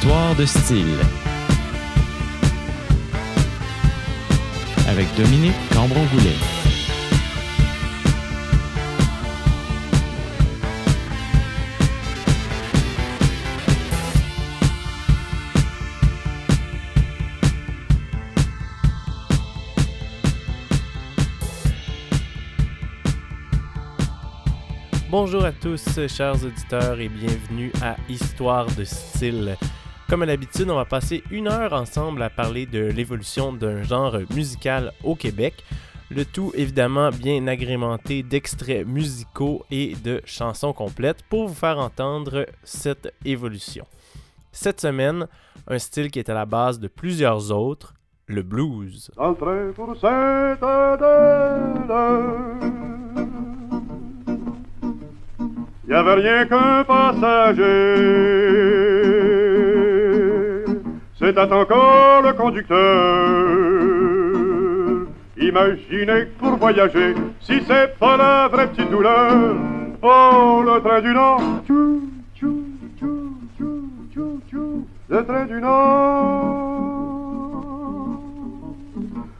Histoire de style. Avec Dominique Cambron-Goulet. Bonjour à tous, chers auditeurs, et bienvenue à Histoire de style. Comme à l'habitude, on va passer une heure ensemble à parler de l'évolution d'un genre musical au Québec. Le tout évidemment bien agrémenté d'extraits musicaux et de chansons complètes pour vous faire entendre cette évolution. Cette semaine, un style qui est à la base de plusieurs autres, le blues. Entrez pour Sainte-Adèle. Y avait rien qu'un passager. C'était encore le conducteur. Imaginez pour voyager, si c'est pas la vraie petite douleur. Oh, le train du Nord. Tchou, tchou, tchou, tchou, tchou, tchou. Le train du Nord.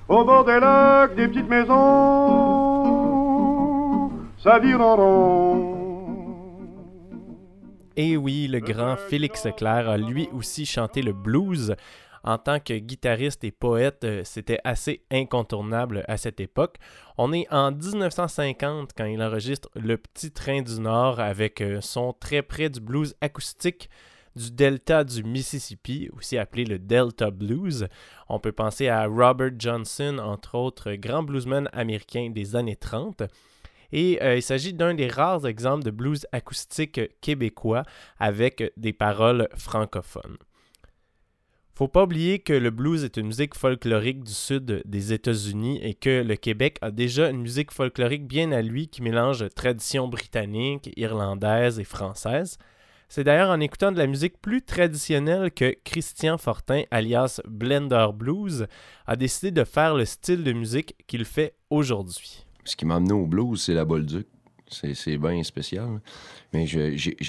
Au bord des lacs, des petites maisons. Ça vire en rond. Et oui, le grand Félix Leclerc a lui aussi chanté le blues. En tant que guitariste et poète, euh, c'était assez incontournable à cette époque. On est en 1950 quand il enregistre Le Petit Train du Nord avec euh, son très près du blues acoustique du delta du Mississippi, aussi appelé le Delta Blues. On peut penser à Robert Johnson, entre autres, grand bluesman américain des années 30. Et euh, il s'agit d'un des rares exemples de blues acoustique québécois avec des paroles francophones. Faut pas oublier que le blues est une musique folklorique du sud des États-Unis et que le Québec a déjà une musique folklorique bien à lui qui mélange tradition britannique, irlandaise et française. C'est d'ailleurs en écoutant de la musique plus traditionnelle que Christian Fortin, alias Blender Blues, a décidé de faire le style de musique qu'il fait aujourd'hui ce qui m'a amené au blues, c'est la Bolduc. C'est bien spécial. Mais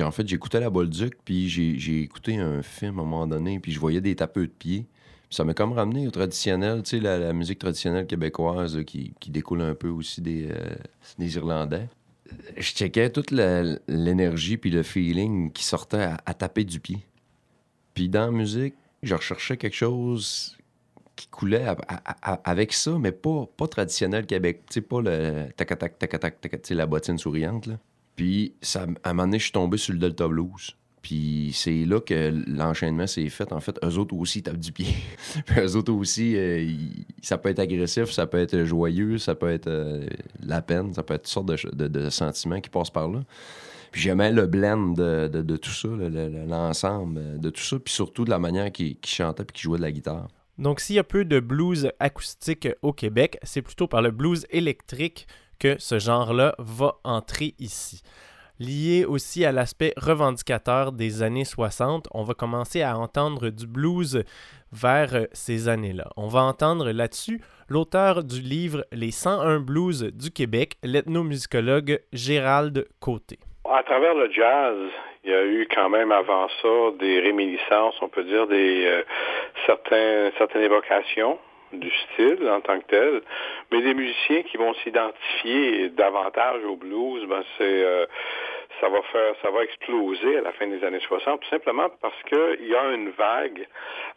en fait, j'écoutais la Bolduc, puis j'ai écouté un film à un moment donné, puis je voyais des tapeux de pied. ça m'a comme ramené au traditionnel, tu sais, la, musique traditionnelle québécoise qui, découle un peu aussi des, euh, des Irlandais. Je checkais toute l'énergie puis le feeling qui sortait à, à taper du pied. Puis dans la musique, je recherchais quelque chose qui coulait avec ça, mais pas, pas traditionnel Québec. Tu sais, pas le tac-tac, tac-tac, tac la bottine souriante. Là. Puis, ça, à un moment donné, je suis tombé sur le Delta Blues. Puis c'est là que l'enchaînement s'est fait. En fait, eux autres aussi tapent du pied. Puis eux autres aussi, euh, ça peut être agressif, ça peut être joyeux, ça peut être euh, la peine, ça peut être toutes sortes de, sentiments qui passent par là. Puis j'aimais le blend de, de tout ça, l'ensemble de tout ça, puis surtout de la manière qu'il chantait puis qu'il jouait de la guitare. Donc, s'il y a peu de blues acoustique au Québec, c'est plutôt par le blues électrique que ce genre-là va entrer ici. Lié aussi à l'aspect revendicateur des années 60, on va commencer à entendre du blues vers ces années-là. On va entendre là-dessus l'auteur du livre Les 101 blues du Québec, l'ethnomusicologue Gérald Côté. À travers le jazz, il y a eu quand même avant ça des réminiscences, on peut dire des euh, certains, certaines évocations du style en tant que tel, mais des musiciens qui vont s'identifier davantage au blues, ben c'est euh, ça va faire, ça va exploser à la fin des années 60, tout simplement parce qu'il y a une vague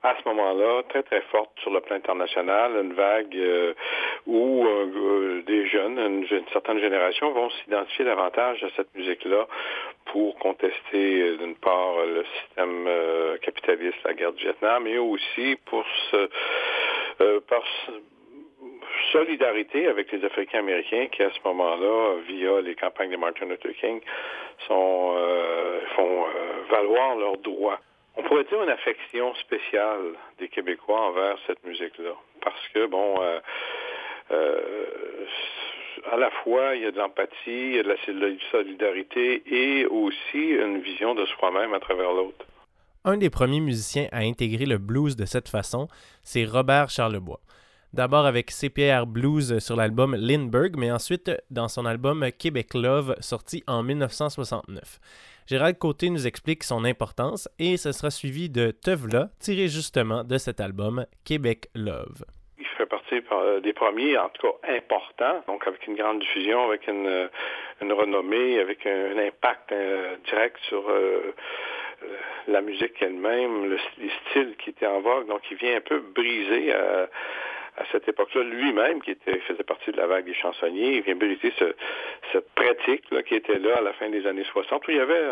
à ce moment-là très très forte sur le plan international, une vague euh, où euh, des jeunes, une, certaine génération, vont s'identifier davantage à cette musique-là pour contester euh, d'une part le système capitaliste, la guerre du Vietnam, mais aussi pour se solidarité avec les Africains américains qui, à ce moment-là, via les campagnes de Martin Luther King, euh, font euh, valoir leurs droits. On pourrait dire une affection spéciale des Québécois envers cette musique-là. Parce que, bon, euh, à la fois, il y a de l'empathie, il y a de la solidarité et aussi une vision de soi-même à travers l'autre. Un des premiers musiciens à intégrer le blues de cette façon, c'est Robert Charlebois. D'abord avec CPR Blues sur l'album Lindbergh, mais ensuite dans son album Québec Love, sorti en 1969. Gérald Côté nous explique son importance et ce sera suivi de Tevla, tiré justement de cet album Québec Love il fait partie euh, des premiers, en tout cas importants, donc avec une grande diffusion, avec une, euh, renommée, avec un, impact euh, direct sur la musique elle-même, le, les styles qui étaient en vogue. Donc, il vient un peu briser à, cette époque-là lui-même, qui faisait partie de la vague des chansonniers. Il vient briser cette pratique qui était là à la fin des années 60, où il y avait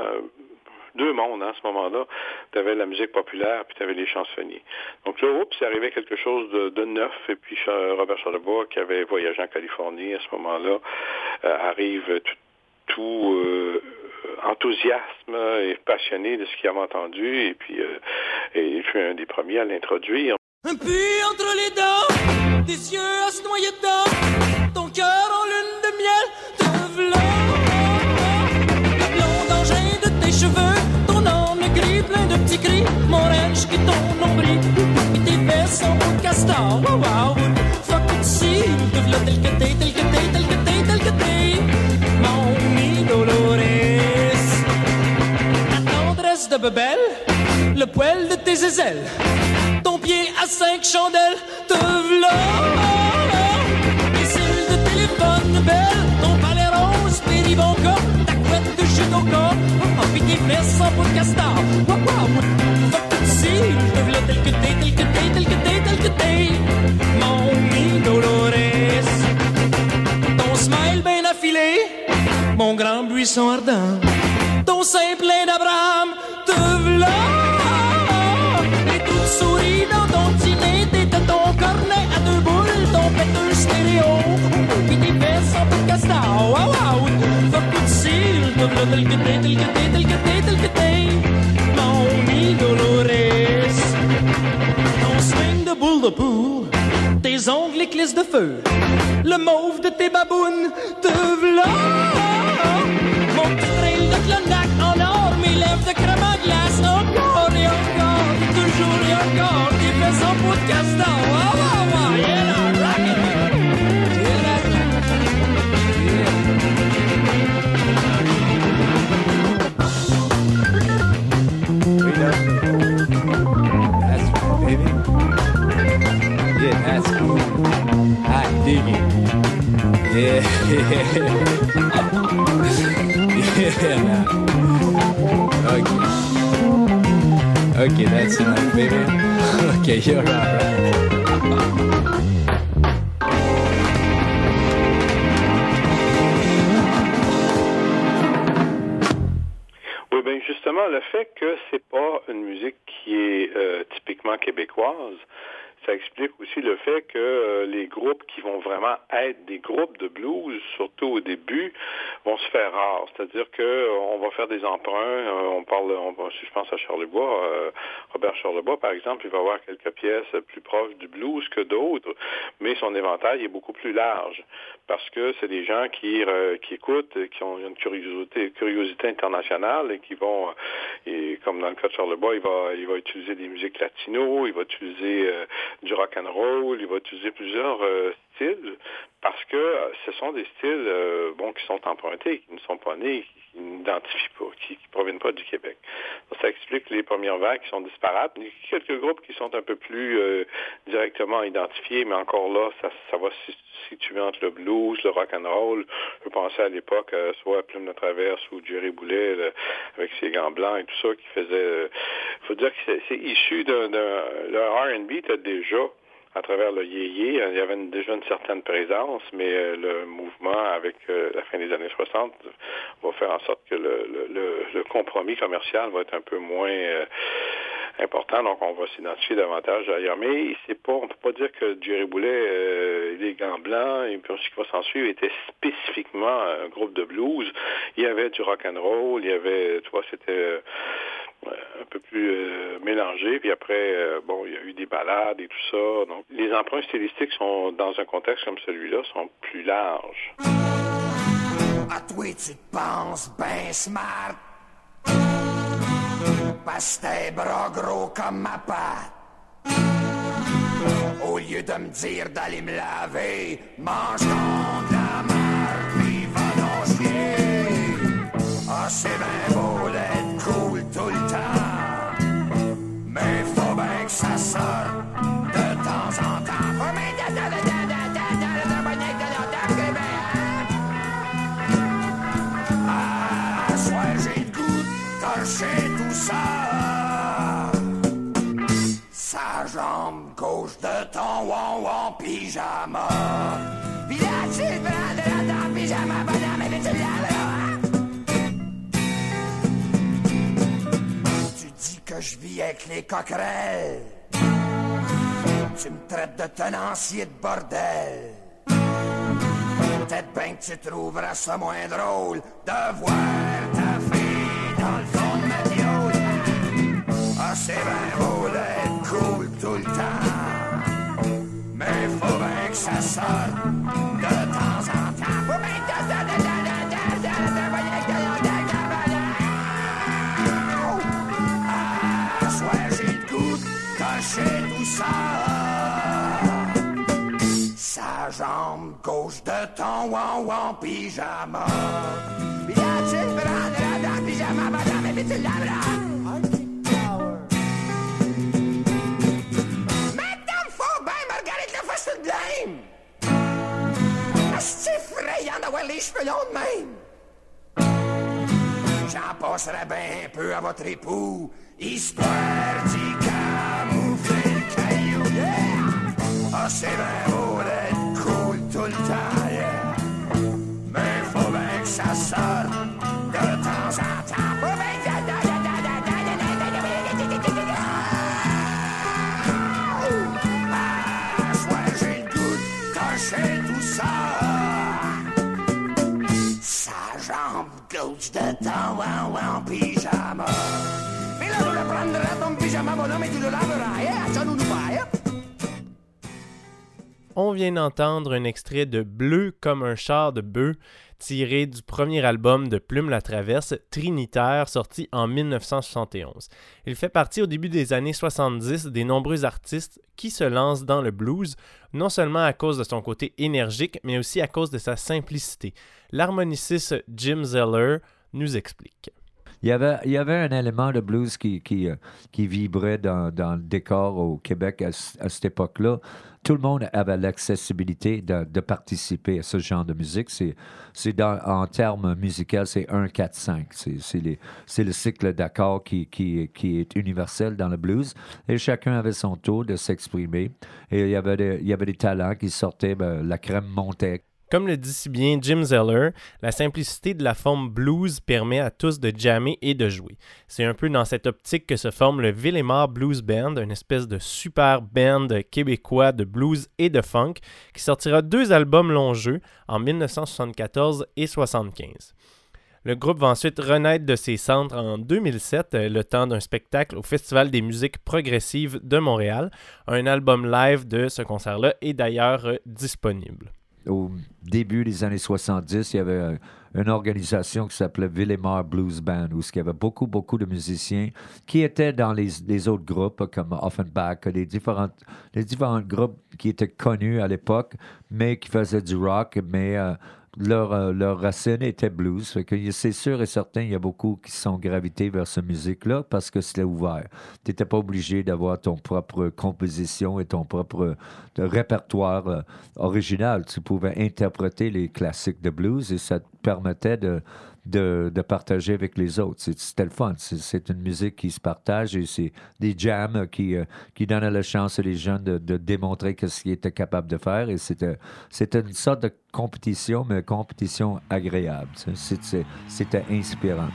deux mondes hein, à ce moment-là. Tu avais la musique populaire, puis tu avais les chansonniers. Donc là, oups, c'est arrivé quelque chose de, neuf. Et puis Robert Charlebois, qui avait voyagé en Californie à ce moment-là, euh, arrive tout, euh, enthousiasme et passionné de ce qu'il avait entendu. Et puis, euh, il fut un des premiers à l'introduire. Un puits entre les dents, des yeux à se noyer dedans, ton cœur en lune de miel, te v'là. mon range qui ton nombril, et tes fesses en haut de castor, wow wow, fuck it si, te tel que t'es, tel que t'es, tel que t'es, tel que t'es, mon mi Dolores. La tendresse de bebelle, le poil de tes aisselles, ton pied à cinq chandelles, te v'là. Les cils de téléphone belle, ton palais rose, péribonca, ta couette de judoka, oh, puis tes fesses en haut de castor, wow wow, tel que t'es, tel que t'es, tel que t'es, tel que t'es, mon mi Dolores. Ton smile bien affilé, mon grand buisson ardent, ton sein plein d'Abraham, te v'là. Tout souris éclissent de feu, le mauve de tes babounes te v'là. Mon trail de en or, mes lèvres de crème glace, oh, encore et encore, toujours et encore, son pot de castor. Wow, wow, wow, yeah, it. dig it. Yeah. yeah. Okay. That's enough, baby. okay, you're bien justement, le fait que c'est pas une musique qui est euh, typiquement québécoise, ça explique aussi le fait que euh, les groupes qui vont vraiment être des groupes de blues, surtout au début, vont se faire rares. C'est-à-dire que euh, va faire des emprunts. Euh, on parle, on, si je pense à Charlebois, Robert Charlebois, par exemple, il va avoir quelques pièces plus proches du blues que d'autres, mais son éventail est beaucoup plus large parce que c'est des gens qui, qui écoutent, qui ont une curiosité, curiosité internationale et qui vont, et comme dans le cas de Charlebois, il va, il va utiliser des musiques latino, il va utiliser du rock and roll, il va utiliser plusieurs euh, styles parce que euh, ce sont des styles euh, bon qui sont empruntés, qui ne sont pas nés, qui n'identifient pas, qui ne proviennent pas du Québec. ça explique les premières vagues qui sont disparates. Il y a quelques groupes qui sont un peu plus directement identifiés, mais encore là, ça, ça va se situer entre le blues, le rock and roll. Je penser à l'époque soit Plume de Traverse ou Jerry Boulet avec ses gants blancs et tout ça qui faisait. Il faut dire que c'est issu d'un R&B, tu déjà à travers le yéyé, il y avait déjà une certaine présence, mais euh, le mouvement avec euh, la fin des années 60 va faire en sorte que le, le, compromis commercial va être un peu moins euh, important, donc on va s'identifier davantage ailleurs. Mais c'est pas, on peut pas dire que Jerry Boulet, les gants blancs et puis ce qui va s'en suivre était spécifiquement un groupe de blues. Il y avait du rock and roll, il y avait, tu vois, c'était un peu plus euh, mélangé. Puis après, euh, bon, il y a eu des balades et tout ça. Donc, les emprunts stylistiques sont, dans un contexte comme celui-là, sont plus larges. À toi, tu te penses ben smart. Parce que bras gros comme ma patte. Au lieu de me dire d'aller me laver, mange donc de la marde, puis va. Ah, c'est bien beau d'être de temps en temps. Soit j'ai le goût de tout ça. Sa jambe gauche de ton won won pyjama. Village, tu vas de la dent, pyjama, bonhomme, et tu l'as que je vis avec les coquerelles. Tu me traites de tenancier de bordel. Peut-être bien que tu trouveras ça moins drôle de voir ta fille dans le fond de ma biole. Ah, c'est bien beau d'être cool tout le temps. Mais faut bien que ça sorte de temps en temps. Sa jambe gauche de ton won won pyjama. Pyjama, madame, tout de blême. C'est effrayant d'avoir les cheveux longs de même? J'en passerai bien un peu à votre époux, histoire d'y C'est bien beau d'être cool tout le temps, yeah. Mais faut bien que ça sorte de temps en temps. Tout ça. De temps en, en pyjama. Mais là, tu la prendras ton pyjama, bonhomme, et tu le laveras. Yeah, ça nous. Eh. On vient d'entendre un extrait de Bleu comme un char de bœuf, tiré du premier album de Plume la Traverse, Trinitaire, sorti en 1971. Il fait partie au début des années 70 des nombreux artistes qui se lancent dans le blues, non seulement à cause de son côté énergique, mais aussi à cause de sa simplicité. L'harmoniciste Jim Zeller nous explique. Il y avait, un élément de blues qui, euh, vibrait dans, le décor au Québec à, ce- à cette époque-là. Tout le monde avait l'accessibilité de, participer à ce genre de musique. C'est, en termes musicaux, c'est 1, 4, 5. C'est, le cycle d'accords qui, est universel dans le blues. Et chacun avait son tour de s'exprimer. Et il y avait des, il y avait des talents qui sortaient, ben, la crème montait. Comme le dit si bien Jim Zeller, la simplicité de la forme blues permet à tous de jammer et de jouer. C'est un peu dans cette optique que se forme le Villemar Blues Band, une espèce de super band québécois de blues et de funk, qui sortira deux albums longs jeux en 1974 et 1975. Le groupe va ensuite renaître de ses centres en 2007, euh, le temps d'un spectacle au Festival des musiques progressives de Montréal. Un album live de ce concert-là est d'ailleurs euh, disponible. Au début des années 70, il y avait une organisation qui s'appelait Villemar Blues Band, où il y avait beaucoup, beaucoup de musiciens qui étaient dans les, les autres groupes, comme Offenbach, les différents, les différents groupes qui étaient connus à l'époque, mais qui faisaient du rock, mais euh, leur, euh, leur racine était blues. Fait que c'est sûr et certain, il y a beaucoup qui sont gravités vers cette musique-là parce que c'était ouvert. Tu n'étais pas obligé d'avoir ton propre composition et ton propre euh, répertoire euh, original. Tu pouvais interpréter les classiques de blues et ça te permettait de, de, partager avec les autres. C'était le fun. C'est- une musique qui se partage et c'est des jams qui, euh, qui donnaient la chance aux jeunes de, de démontrer ce qu'ils étaient capables de faire. Et c'était c'était une sorte de compétition, mais compétition agréable. C'était inspirant.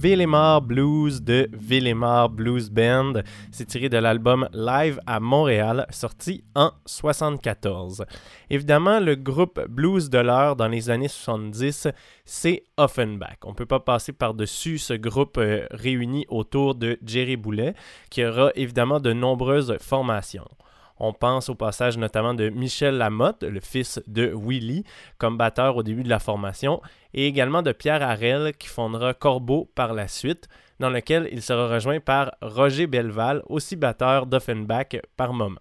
Villemar Blues de Villemar Blues Band. C'est tiré de l'album Live à Montréal, sorti en 74. Évidemment, le groupe blues de l'heure dans les années 70, c'est Offenbach. On ne peut pas passer par-dessus ce groupe euh, réuni autour de Jerry Boulet, qui aura évidemment de nombreuses formations. On pense au passage notamment de Michel Lamotte, le fils de Willy, comme batteur au début de la formation, et également de Pierre Harel, qui fondera Corbeau par la suite, dans lequel il sera rejoint par Roger Belval, aussi batteur d'Offenbach par moment.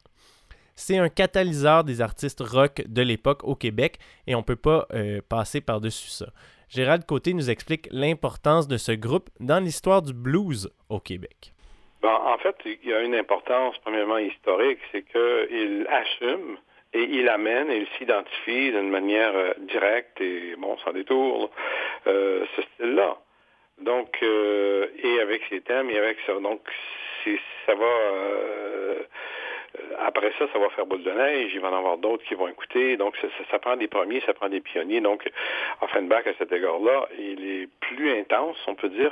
C'est un catalyseur des artistes rock de l'époque au Québec et on ne peut pas euh, passer par-dessus ça. Gérald Côté nous explique l'importance de ce groupe dans l'histoire du blues au Québec. Bon, en fait, il y a une importance, premièrement, historique, c'est qu'il assume et il amène et il s'identifie d'une manière euh, directe et, bon, sans détour, euh, ce style-là. Donc, euh, et avec ses thèmes et avec ça. Donc, ça va euh, après ça, ça va faire boule de neige. Il va en avoir d'autres qui vont écouter. Donc, ça, prend des premiers, ça prend des pionniers. Donc, Offenbach, à cet égard-là, il est plus intense, on peut dire,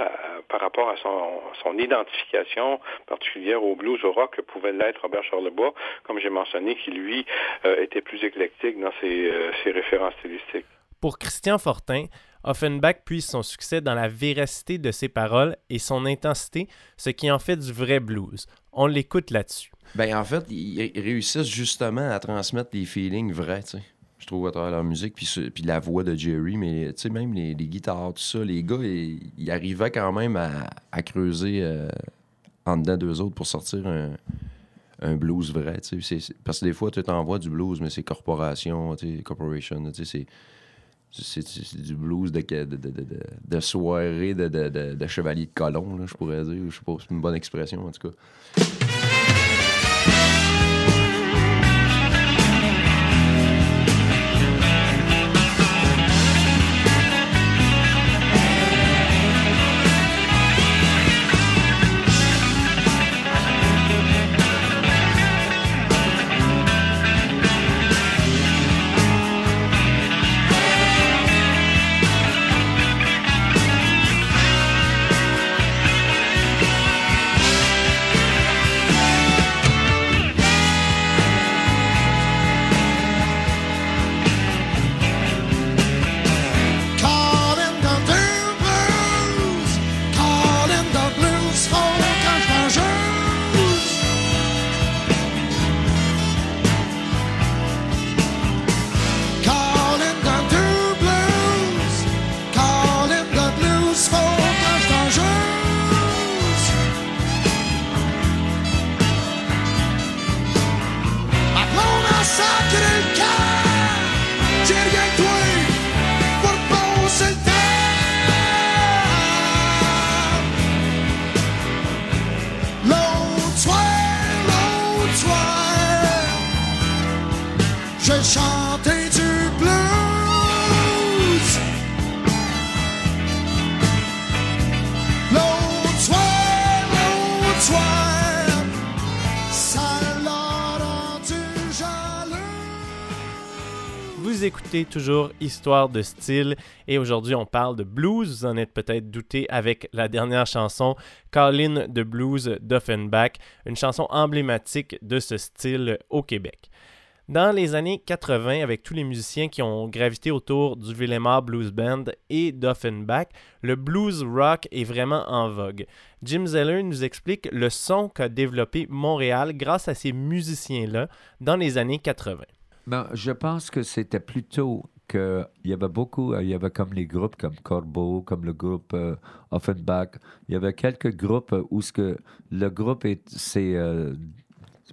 par rapport à son, identification particulière au blues, au rock, que pouvait l'être Robert Charlebois, comme j'ai mentionné, qui, lui, euh, était plus éclectique dans ses, euh, ses références stylistiques. Pour Christian Fortin, Offenbach puise son succès dans la véracité de ses paroles et son intensité, ce qui en fait du vrai blues. On l'écoute là-dessus. Ben, en fait, ils, réussissent justement à transmettre des feelings vrais, tu sais. Je trouve à travers leur musique, puis, puis la voix de Jerry, mais tu sais, même les, guitares, tout ça, les gars, ils, arrivaient quand même à, creuser euh, en dedans d'eux autres pour sortir un, blues vrai, tu sais. Parce que des fois, tu t'envoies du blues, mais c'est corporation, tu sais, corporation, tu sais, c'est du blues de, de, de, de soirée de, chevalier de colon, je pourrais dire. Je sais pas, c'est une bonne expression en tout cas. Toujours Histoire de style et aujourd'hui on parle de blues. Vous en êtes peut-être douté avec la dernière chanson Call de Blues d'Offenbach, une chanson emblématique de ce style au Québec. Dans les années 80, avec tous les musiciens qui ont gravité autour du Villemar Blues Band et d'Offenbach, le blues rock est vraiment en vogue. Jim Zeller nous explique le son qu'a développé Montréal grâce à ces musiciens-là dans les années 80. Ben, je pense que c'était plutôt qu'il y avait beaucoup, euh, il y avait comme les groupes comme Corbeau, comme le groupe euh, Offenbach. Il y avait quelques groupes où ce que le groupe est, c'est euh,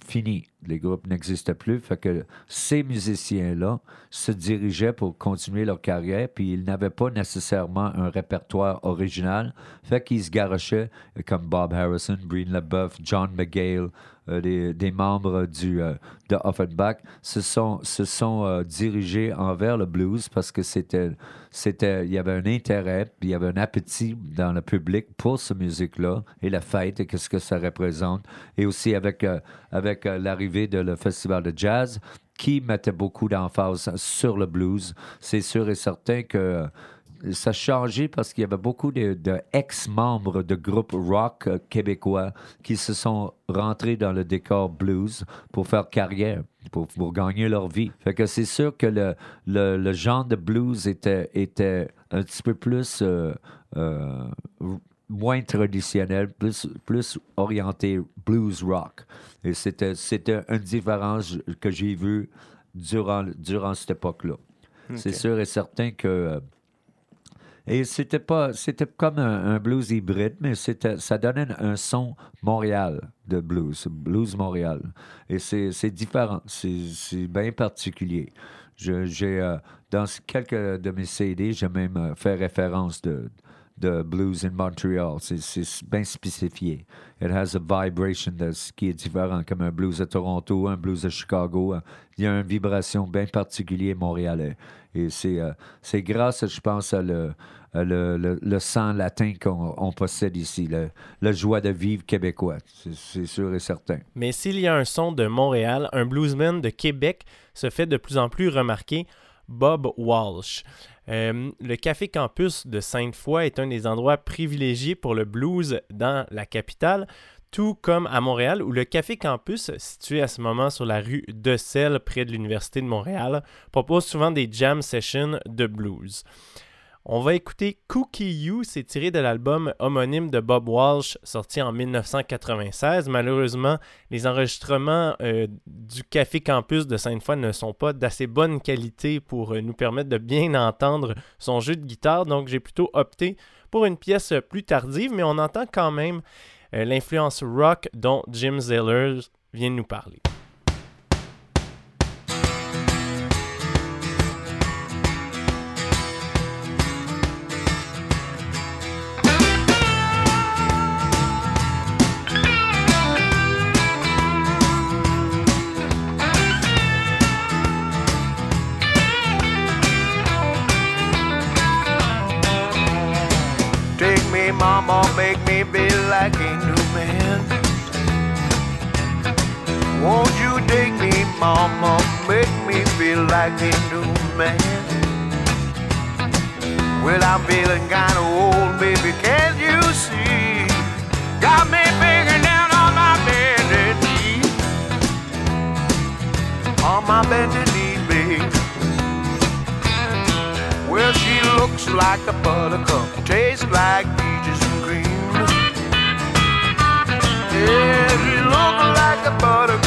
fini. Les groupes n'existent plus. Fait que ces musiciens-là se dirigeaient pour continuer leur carrière, puis ils n'avaient pas nécessairement un répertoire original. Fait qu'ils se garochaient comme Bob Harrison, Breen LeBeuf, John McGale, euh, des, membres du, euh, de Offenbach se sont, se sont euh, dirigés envers le blues parce que c'était, c'était, il y avait un intérêt, il y avait un appétit dans le public pour cette musique-là et la fête et qu'est-ce que ça représente. Et aussi avec, avec l'arrivée de le festival de jazz qui mettait beaucoup d'emphase sur le blues. C'est sûr et certain que ça a changé parce qu'il y avait beaucoup de, de ex-membres de groupes rock euh, québécois qui se sont rentrés dans le décor blues pour faire carrière, pour, pour gagner leur vie. Fait que c'est sûr que le, le, le genre de blues était, était un petit peu plus euh, euh, moins traditionnel, plus, plus orienté blues rock. Et c'était, c'était une différence que j'ai vue durant, durant cette époque-là. C'est sûr et certain que. Euh, et c'était pas. C'était comme un, blues hybride, mais c'était, ça donnait un, son Montréal de blues, blues Montréal. Et c'est, différent, c'est, bien particulier. J'ai, euh, dans quelques de mes CD, j'ai même euh, fait référence de, de blues in Montreal. C'est, bien spécifié. It has a vibration ce qui est différent, comme un blues à Toronto, un blues à Chicago. Il y a une vibration bien particulière montréalais. Et c'est, euh, c'est grâce, je pense, à le, le, le- sang latin qu'on on possède ici, le joie de vivre québécois. C'est, c'est sûr et certain. Mais s'il y a un son de Montréal, un bluesman de Québec se fait de plus en plus remarquer, Bob Walsh. Euh, le Café Campus de Sainte-Foy est un des endroits privilégiés pour le blues dans la capitale, tout comme à Montréal, où le Café Campus, situé à ce moment sur la rue de Selle, près de l'Université de Montréal, propose souvent des jam sessions de blues. On va écouter Cookie You, c'est tiré de l'album homonyme de Bob Walsh, sorti en 1996. Malheureusement, les enregistrements euh, du Café Campus de Sainte-Foy ne sont pas d'assez bonne qualité pour euh, nous permettre de bien entendre son jeu de guitare, donc j'ai plutôt opté pour une pièce plus tardive, mais on entend quand même l'influence rock dont Jim Zellers vient de nous parler. Like a new man. Won't you take me, mama, make me feel like a new man? Well, I'm feeling kinda old, baby, can't you see? Got me banging down on my bended knee. On my bended knee, baby. Well, she looks like a buttercup, tastes like peaches Every look like a buttercup.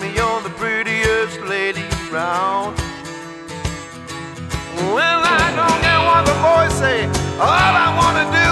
me you're the prettiest lady round. Well, I don't care what the boys say. All I wanna do.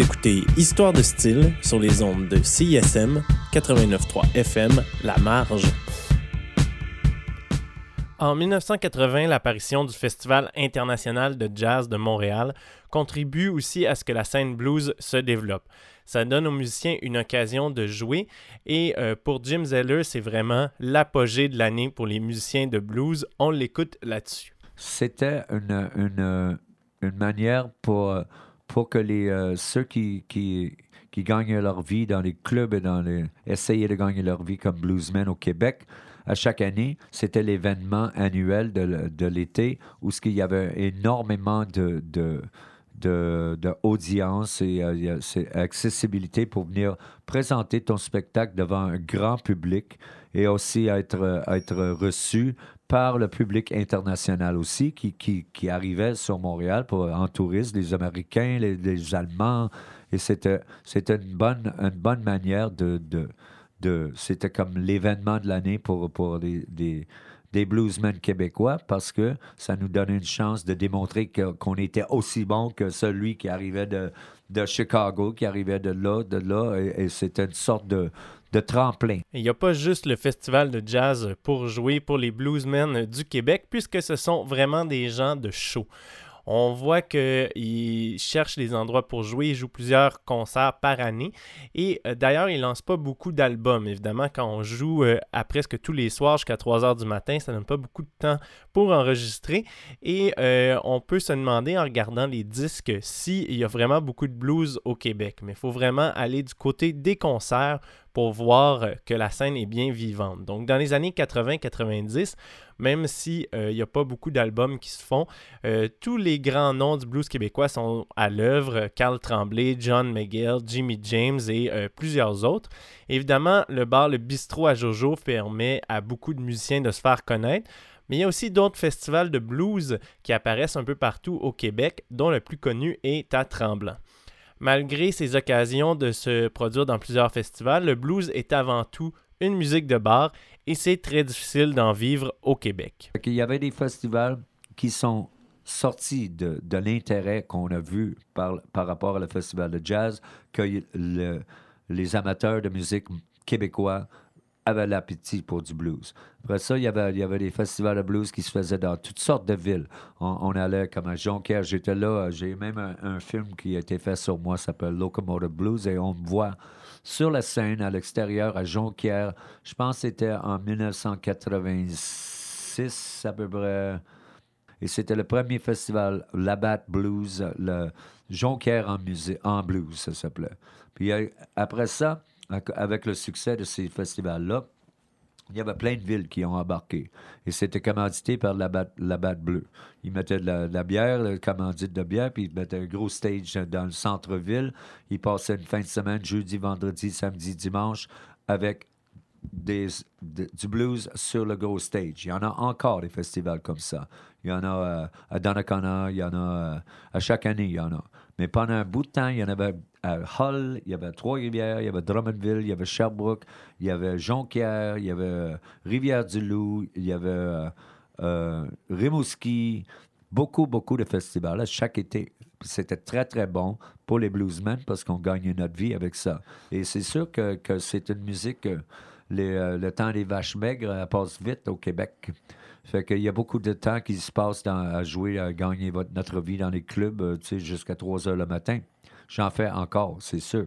Vous écoutez Histoire de style sur les ondes de CISM 89.3 FM La Marge. En 1980, l'apparition du Festival international de jazz de Montréal contribue aussi à ce que la scène blues se développe. Ça donne aux musiciens une occasion de jouer et euh, pour Jim Zeller, c'est vraiment l'apogée de l'année pour les musiciens de blues. On l'écoute là-dessus. C'était une, une, une manière pour, pour que les, euh, ceux qui, qui, qui gagnent leur vie dans les clubs et dans les, essayer de gagner leur vie comme bluesmen au Québec, à chaque année, c'était l'événement annuel de, de l'été où ce qu'il y avait énormément de, de, de, audience et euh, accessibilité pour venir présenter ton spectacle devant un grand public et aussi être, être reçu par le public international aussi qui, qui, qui arrivait sur Montréal pour, en tourisme, les Américains, les, Allemands. Et c'était, une, bonne, une bonne manière de... de, de c'était comme l'événement de l'année pour, pour les, des, des bluesmen québécois parce que ça nous donnait une chance de démontrer qu'on était aussi bon que celui qui arrivait de, de Chicago, qui arrivait de là, de là. Et, et c'était une sorte de, de tremplin. Il n'y a pas juste le festival de jazz pour jouer pour les bluesmen du Québec, puisque ce sont vraiment des gens de show. On voit qu'ils cherchent des endroits pour jouer, ils jouent plusieurs concerts par année. Et euh, d'ailleurs, ils lancent pas beaucoup d'albums. Évidemment, quand on joue euh, à presque tous les soirs jusqu'à 3 heures du matin, ça donne pas beaucoup de temps pour enregistrer. Et euh, on peut se demander en regardant les disques s'il y a vraiment beaucoup de blues au Québec. Mais il faut vraiment aller du côté des concerts pour voir euh, que la scène est bien vivante. Donc, dans les années 80-90, même s'il n'y a pas beaucoup d'albums qui se font, euh, tous les grands noms du blues québécois sont à l'œuvre. Carl Tremblay, John McGill, Jimmy James et euh, plusieurs autres. Évidemment, le bar Le Bistrot à Jojo permet à beaucoup de musiciens de se faire connaître. Mais il y a aussi d'autres festivals de blues qui apparaissent un peu partout au Québec, dont le plus connu est à Tremblant. Malgré ces occasions de se produire dans plusieurs festivals, le blues est avant tout une musique de bar et c'est très difficile d'en vivre au Québec. Qu'il y avait des festivals qui sont sortis de, de l'intérêt qu'on a vu par, par rapport à le festival de jazz, que les amateurs de musique québécois avaient l'appétit pour du blues. Après ça, il y, avait, avait des festivals de blues qui se faisaient dans toutes sortes de villes. On, allait comme à Jonquière, j'étais là, euh, j'ai même un, film qui a été fait sur moi, ça s'appelle Locomotive Blues, et on me voit sur la scène à l'extérieur à Jonquière. Je pense que c'était en 1986 à peu près. Et c'était le premier festival Labatt Blues, le Jonquière en, musée, en blues, ça s'appelait. Puis euh, après ça, avec le succès de ces festivals-là, il y avait plein de villes qui ont embarqué. Et c'était commandité par la batte, la batte bleue. Ils mettaient de la, de la bière, le commandite de bière, puis ils mettaient un gros stage dans le centre-ville. Ils passaient une fin de semaine, jeudi, vendredi, samedi, dimanche, avec des, de- du blues sur le gros stage. Il y en a encore des festivals comme ça. Il y en a euh, à Donnacona, il y en a euh, à chaque année, il y en a. Mais pendant un bout de temps, il y en avait à Hull, il y avait Trois-Rivières, il y avait Drummondville, il y avait Sherbrooke, il y avait Jonquière, il y avait euh, Rivière-du-Loup, il y avait euh, euh, Rimouski. Beaucoup, beaucoup de festivals à chaque été. C'était très, très bon pour les bluesmen parce qu'on gagnait notre vie avec ça. Et c'est sûr que, que c'est une musique, le temps des vaches maigres, passe vite au Québec. Fait qu'il y a beaucoup de temps qui se passe à jouer, à gagner notre vie dans les clubs, tu sais, jusqu'à 3 heures le matin. J'en fais encore, c'est sûr.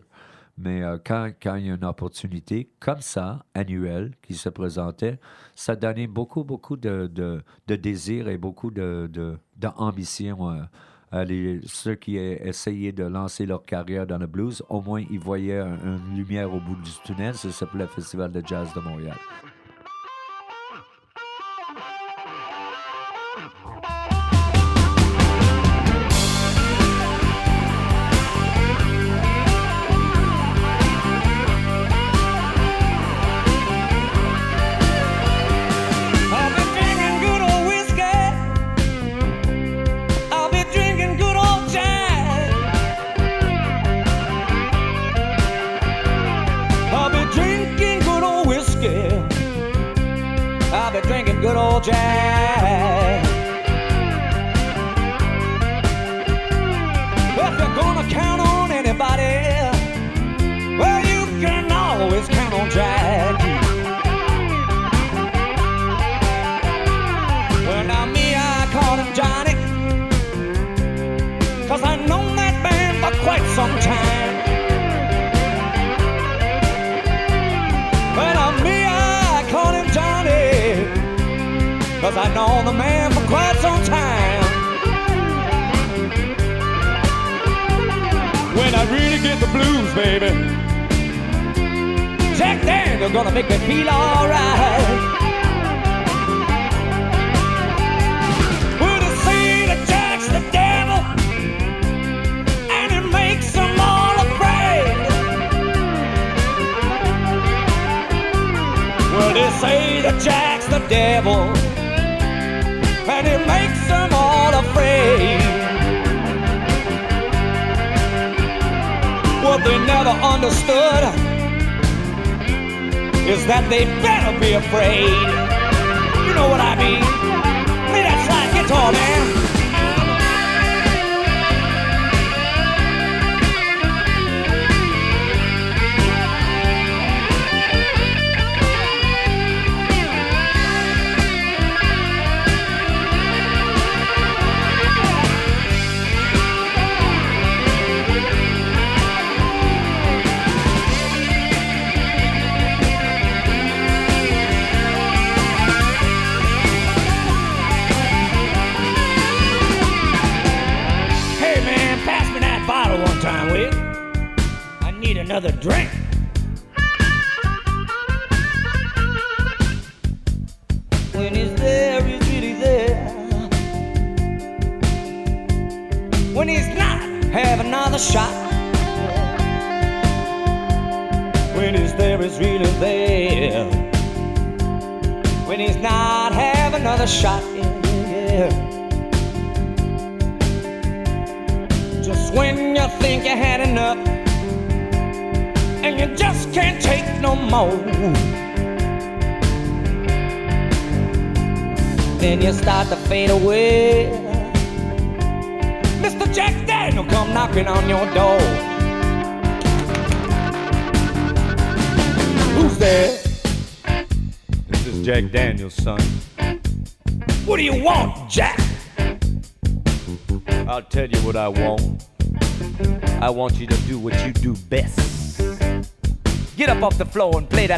Mais euh, quand, quand il y a une opportunité comme ça, annuelle, qui se présentait, ça donnait beaucoup, beaucoup de, de, désir et beaucoup de, de, d'ambition euh, ceux qui essayaient de lancer leur carrière dans le blues. Au moins, ils voyaient un- une lumière au bout du tunnel. Ça s'appelait le Festival de jazz de Montréal.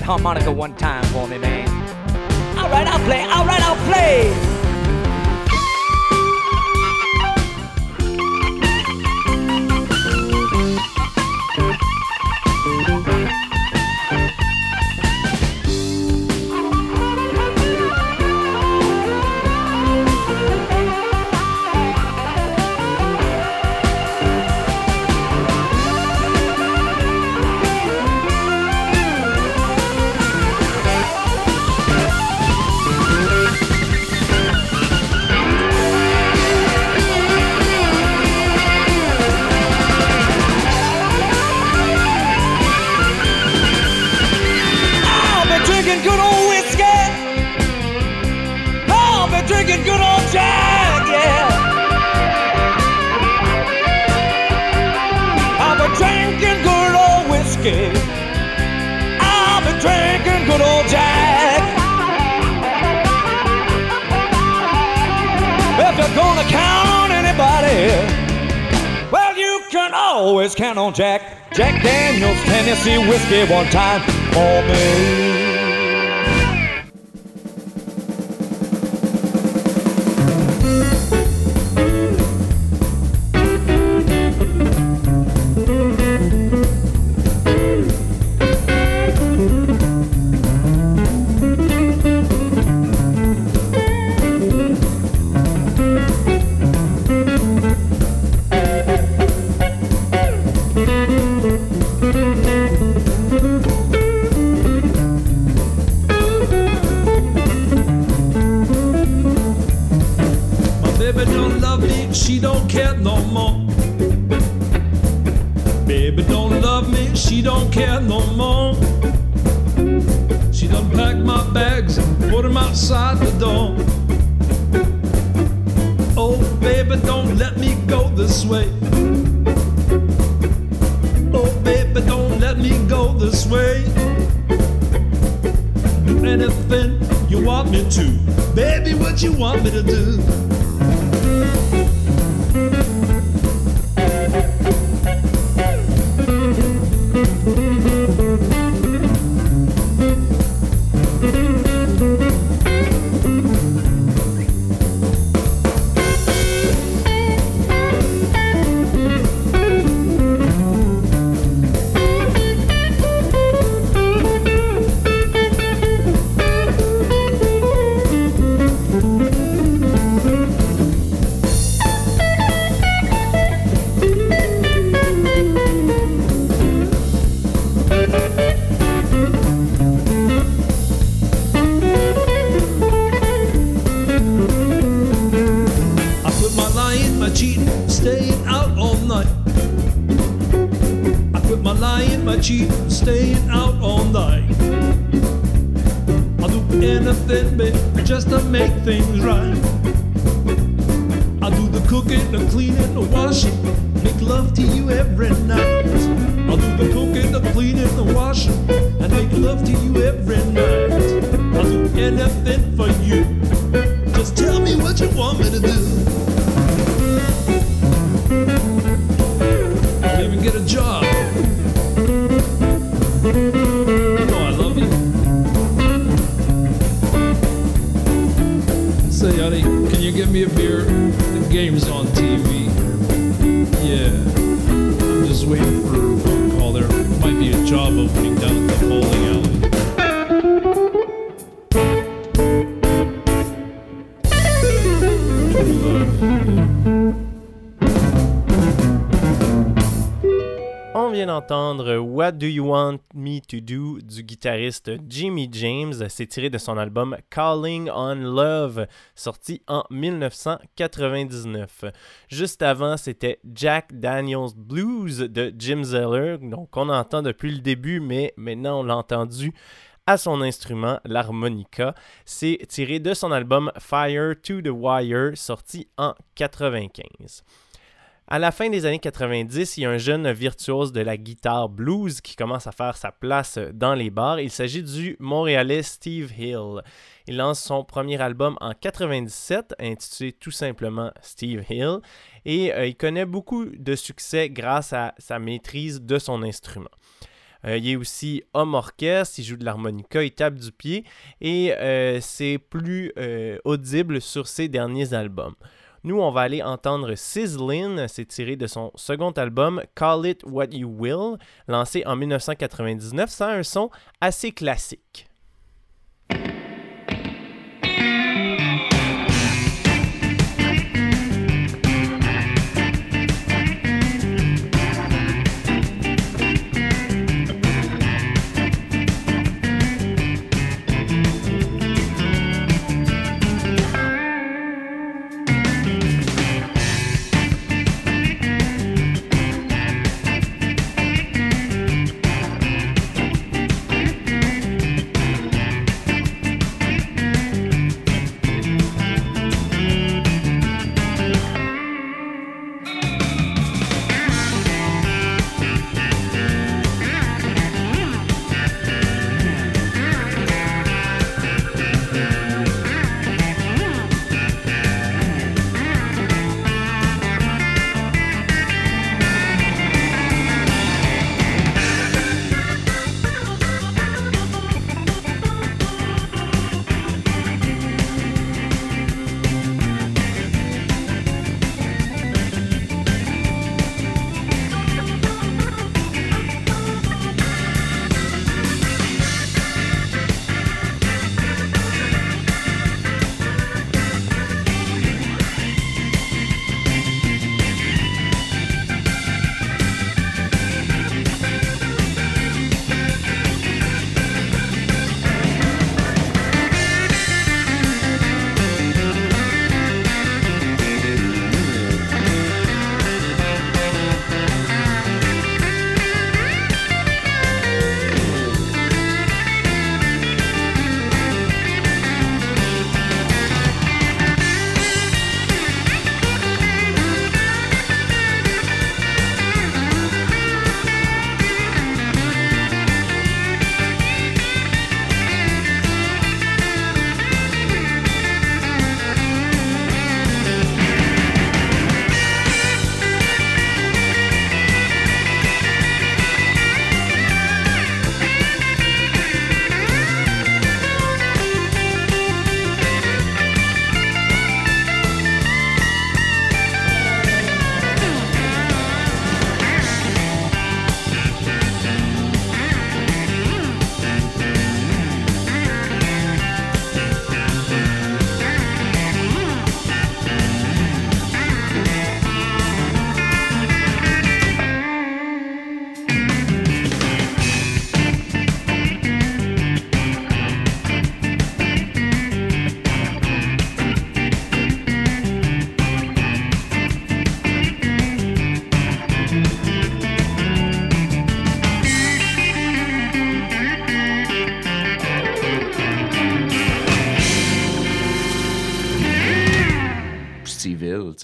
Harmonica one time for me, baby don't love me, she don't care no more. Baby don't love me, she don't care no more. She done packed my bags and put 'em outside the door. Oh, baby, don't let me go this way. Oh, baby, don't let me go this way. Do anything you want me to. Baby, what you want me to do? What you Do You Want Me to Do du guitariste Jimmy James. C'est tiré de son album Calling on Love, sorti en 1999. Juste avant, c'était Jack Daniels Blues de Jim Zeller, donc on entend depuis le début, mais maintenant on l'a entendu à son instrument, l'harmonica. C'est tiré de son album Fire to the Wire, sorti en 95. À la fin des années 90, il y a un jeune virtuose de la guitare blues qui commence à faire sa place dans les bars. Il s'agit du Montréalais Steve Hill. Il lance son premier album en 97, intitulé tout simplement Steve Hill, et euh, il connaît beaucoup de succès grâce à sa maîtrise de son instrument. Euh, il est aussi homme orchestre, il joue de l'harmonica, il tape du pied et euh, c'est plus audible sur ses derniers albums. Nous, on va aller entendre Sizzlin, c'est tiré de son second album Call It What You Will, lancé en 1999. Ça a un son assez classique.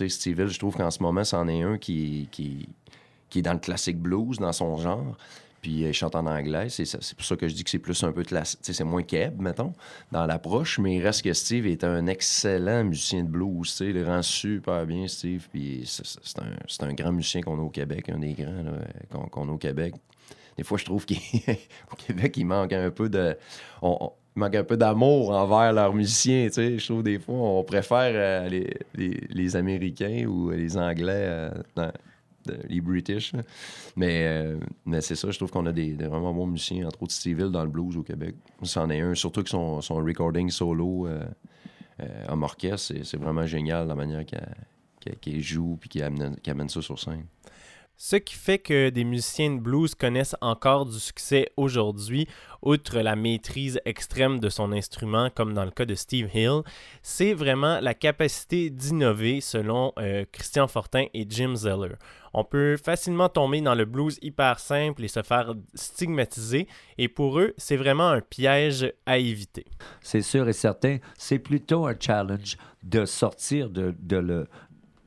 Steve Hill, je trouve qu'en ce moment, c'en est un qui, qui, qui est dans le classique blues, dans son genre. Puis euh, il chante en anglais. C'est pour ça que je dis que c'est plus un peu classique. C'est moins Keb, mettons, dans l'approche. Mais il reste que Steve est un excellent musicien de blues. Tu sais, il rend super bien, Steve. Puis c'est- un, un grand musicien qu'on a au Québec, un des grands qu'on a au Québec. Des fois, je trouve qu'au Québec, il manque un peu de. on- il manque un peu d'amour envers leurs musiciens. Tu sais. Je trouve des fois, on préfère euh, les, les- Américains ou les Anglais, euh, les British. Mais, euh, mais c'est ça, je trouve qu'on a des, des vraiment bons musiciens, entre autres Steve Hill dans le blues au Québec. C'en est un, surtout que son, son recording solo en orchestre, c'est- vraiment génial la manière qu'elle joue puis qu'elle amène, amène ça sur scène. Ce qui fait que des musiciens de blues connaissent encore du succès aujourd'hui, outre la maîtrise extrême de son instrument, comme dans le cas de Steve Hill, c'est vraiment la capacité d'innover selon euh, Christian Fortin et Jim Zeller. On peut facilement tomber dans le blues hyper simple et se faire stigmatiser, et pour eux, c'est vraiment un piège à éviter. C'est sûr et certain. C'est plutôt un challenge de sortir de, de le,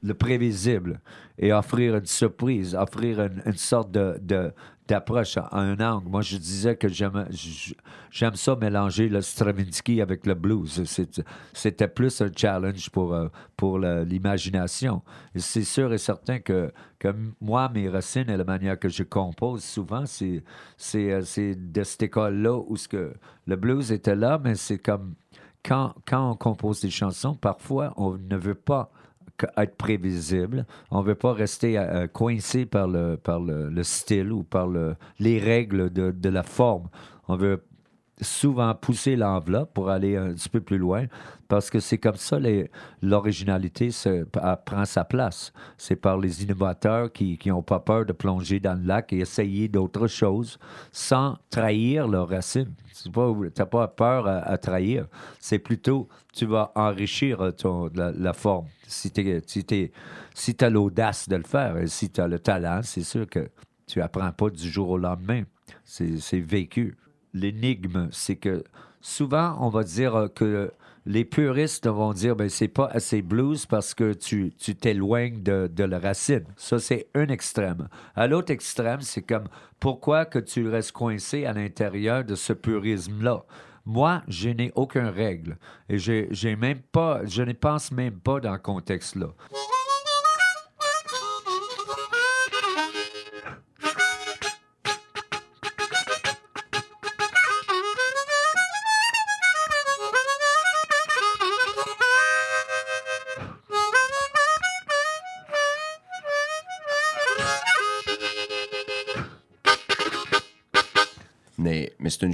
le prévisible et offrir une surprise, offrir une, sorte de, d'approche à un angle. Moi, je disais que j'aime, j'aime ça mélanger le Stravinsky avec le blues. C'était plus un challenge pour, euh, pour l'imagination. C'est sûr et certain que, que moi, mes racines et la manière que je compose, souvent, c'est, c'est, euh, de cette école-là où que le blues était là, mais c'est comme quand, quand on compose des chansons, parfois, on ne veut pas être prévisible. On ne veut pas rester euh, coincé par le, par le style ou par le, les règles de, de la forme. On veut souvent pousser l'enveloppe pour aller un petit peu plus loin parce que c'est comme ça l'originalité prend sa place. C'est par les innovateurs qui n'ont pas peur de plonger dans le lac et essayer d'autres choses sans trahir leurs racines. Tu n'as pas peur à, trahir. C'est plutôt, tu vas enrichir euh, la, forme. Si tu si as l'audace de le faire si tu as le talent, c'est sûr que tu apprends pas du jour au lendemain. C'est vécu. L'énigme, c'est que souvent, on va dire que les puristes vont dire ben c'est pas assez blues parce que tu tu t'éloignes de, de la racine. Ça, c'est un extrême. À l'autre extrême, c'est comme pourquoi que tu restes coincé à l'intérieur de ce purisme-là? Moi, je n'ai aucune règle. Et j'ai même pas, je ne pense même pas dans ce contexte-là.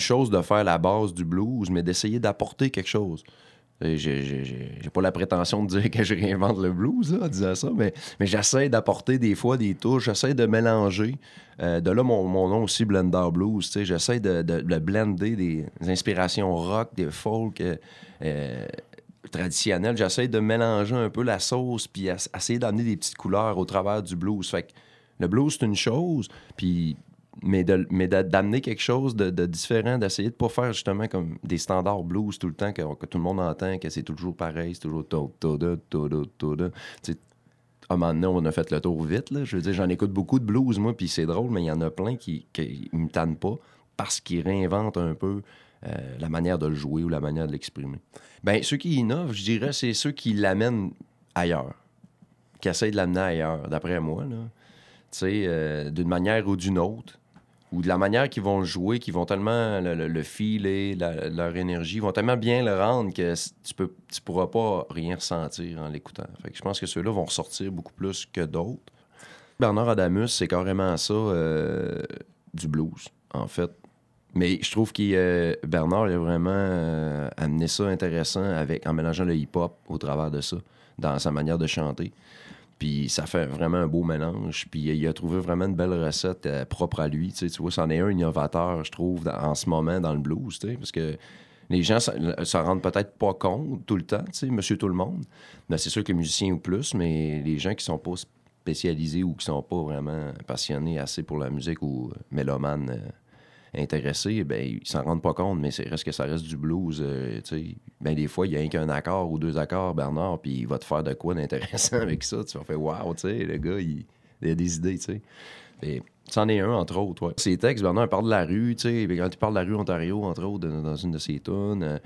Chose de faire la base du blues, mais d'essayer d'apporter quelque chose. J'ai pas la prétention de dire que je réinvente le blues là, en disant ça, mais, mais j'essaie d'apporter des fois des touches, j'essaie de mélanger. Euh, de là, mon, mon nom aussi, Blender Blues. J'essaie de, de- de blender des inspirations rock, des folk euh, euh, traditionnelles. J'essaie de mélanger un peu la sauce, puis ess- essayer d'amener des petites couleurs au travers du blues. Fait que le blues, c'est une chose, puis mais de- mais d'amener quelque chose de, différent, d'essayer de pas faire justement comme des standards blues tout le temps que, que tout le monde entend, que c'est toujours pareil, c'est toujours to- to-da, to-da, to-da. À un moment donné, on a fait le tour vite. Là. Je veux dire, j'en écoute beaucoup de blues, moi, puis c'est drôle, mais il y en a plein qui ne me tannent pas parce qu'ils réinventent un peu euh, la manière de le jouer ou la manière de l'exprimer. Ben, ceux qui innovent, je dirais, c'est ceux qui l'amènent ailleurs, qui essayent de l'amener ailleurs, d'après moi. Là. Euh, d'une manière ou d'une autre, ou de la manière qu'ils vont jouer, qu'ils vont tellement le, le, le filer, leur énergie, vont tellement bien le rendre que tu peux tu pourras pas rien ressentir en l'écoutant. Fait que je pense que ceux-là vont ressortir beaucoup plus que d'autres. Bernard Adamus, c'est carrément ça euh, du blues, en fait. Mais je trouve que Bernard il a vraiment euh, amené ça intéressant avec, en mélangeant le hip-hop au travers de ça, dans sa manière de chanter. Puis ça fait vraiment un beau mélange. Puis il a trouvé vraiment une belle recette euh, propre à lui. Tu, vois, c'en est un innovateur, je trouve, en ce moment dans le blues. Parce que les gens s'en rendent peut-être pas compte tout le temps, tu monsieur tout le monde. C'est sûr que les musiciens ou plus, mais les gens qui sont pas spécialisés ou qui sont pas vraiment passionnés assez pour la musique ou euh, mélomanes, euh, intéressés, ben, ils s'en rendent pas compte, mais c'est reste que ça reste du blues. euh, ben, des fois, il y a qu'un accord ou deux accords, Bernard, puis il va te faire de quoi d'intéressant avec ça. Tu vas faire Waouh, le gars, il, a des idées, tu sais. Et c'en est un, entre autres. Ouais. Ses textes, Bernard, parle de la rue, Quand il parle de la rue Ontario, entre autres, dans une de ses tunes. euh,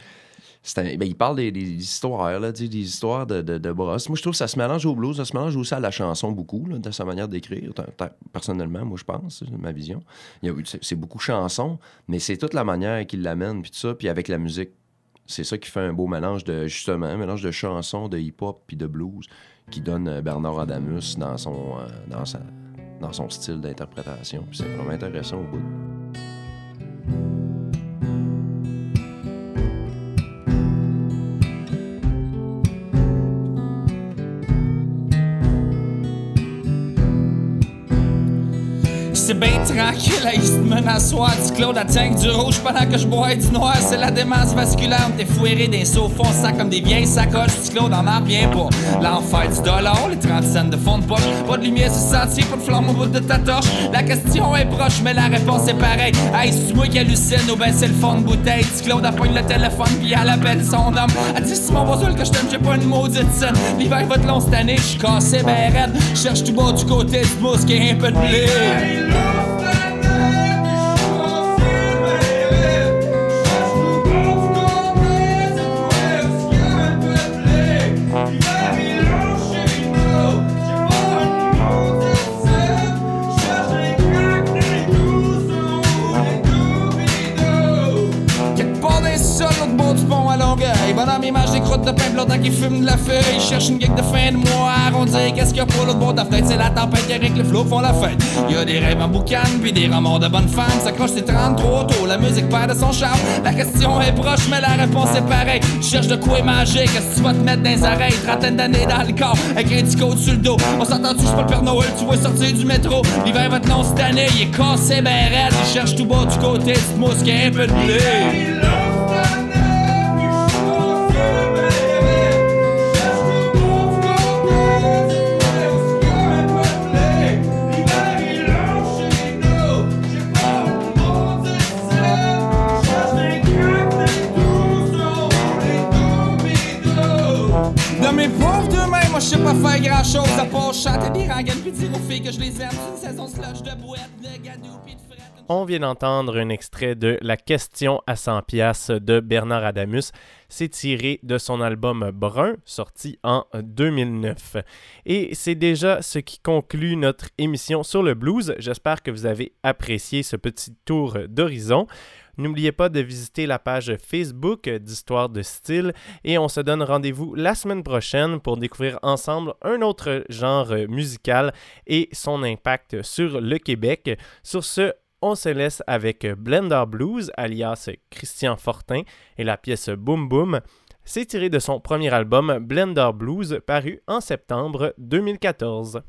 ben, il parle des, des histoires, là, des histoires de, de. Moi, je trouve que ça se mélange au blues, ça se mélange aussi à la chanson beaucoup, dans sa manière d'écrire. Personnellement, moi, je pense, c'est ma vision. C'est beaucoup chanson, mais c'est toute la manière qu'il l'amène, puis tout ça, puis avec la musique. C'est ça qui fait un beau mélange de, justement, un mélange de chansons, de hip-hop, puis de blues, qui donne euh, Bernard Adamus dans son, euh, dans sa, dans son style d'interprétation. C'est vraiment intéressant au bout. Bien tranquille, à Eastman à soir, du Claude à du rouge pendant que je bois du noir. C'est la démence vasculaire, t'es fouéré d'un saufon, ça comme des vieilles sacoches. Du Claude en m'en revient pas. L'enfer du dollar, les 30 cents de fond de poche. Pas de lumière sur le sentier, pas de flamme au bout de ta torche. La question est proche, mais la réponse est pareille. Hey, c'est moi qui hallucine ou ben c'est le fond de bouteille. Du Claude appogne le téléphone, puis elle appelle son homme. Elle dit, Simon Boisseul que je t'aime, j'ai pas une maudite scène. L'hiver va être long cette année, je suis cassé, ben raide. Cherche tout bas du côté du mousse qui est un peu de blé. Mange des crottes de pain blanc qui fume de la feuille. Il cherche une gig de fin de mois arrondir. Qu'est-ce qu'il y a pour l'autre bord de la? C'est la tempête qui avec les flots font la fête. Y a des rêves en boucan, puis des remords de bonnes femmes. S'accroche, c'est 33 tôt. La musique perd de son charme. La question est proche, mais la réponse est pareille. Tu cherches de quoi manger, qu'est-ce que tu vas te mettre dans les oreilles? Trentaine d'années dans le corps, avec un petit code sur le dos. On s'entend-tu, pas le Père Noël, tu vois sortir du métro. L'hiver va être long cette année, il est cassé, ben raide. Il cherche tout bas du côté, qui a un peu de blé. On vient d'entendre un extrait de La question à 100 pièces de Bernard Adamus. C'est tiré de son album Brun, sorti en 2009. Et c'est déjà ce qui conclut notre émission sur le blues. J'espère que vous avez apprécié ce petit tour d'horizon. N'oubliez pas de visiter la page Facebook d'Histoire de style et on se donne rendez-vous la semaine prochaine pour découvrir ensemble un autre genre musical et son impact sur le Québec. Sur ce, on se laisse avec Blender Blues, alias Christian Fortin, et la pièce Boom Boom. C'est tiré de son premier album Blender Blues, paru en septembre 2014.